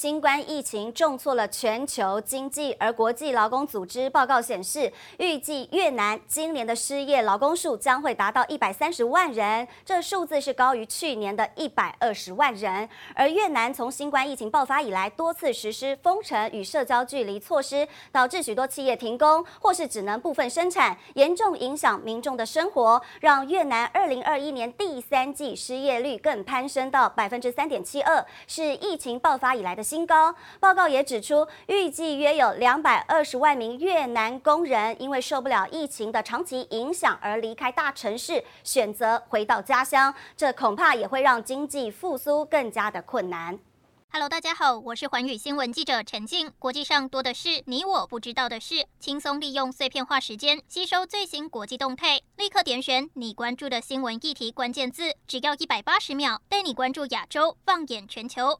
新冠疫情重挫了全球经济，而国际劳工组织报告显示，预计越南今年的失业劳工数将会达到一百三十万人，这数字是高于去年的一百二十万人。而越南从新冠疫情爆发以来，多次实施封城与社交距离措施，导致许多企业停工或是只能部分生产，严重影响民众的生活，让越南二零二一年第三季失业率更攀升到百分之三点七二，是疫情爆发以来的新高。报告也指出，预计约有两百二十万名越南工人因为受不了疫情的长期影响而离开大城市，选择回到家乡。这恐怕也会让经济复苏更加的困难。Hello，大家好，我是环宇新闻记者陈静。国际上多的是你我不知道的事，轻松利用碎片化时间吸收最新国际动态，立刻点选你关注的新闻议题关键字，只要一百八十秒，带你关注亚洲，放眼全球。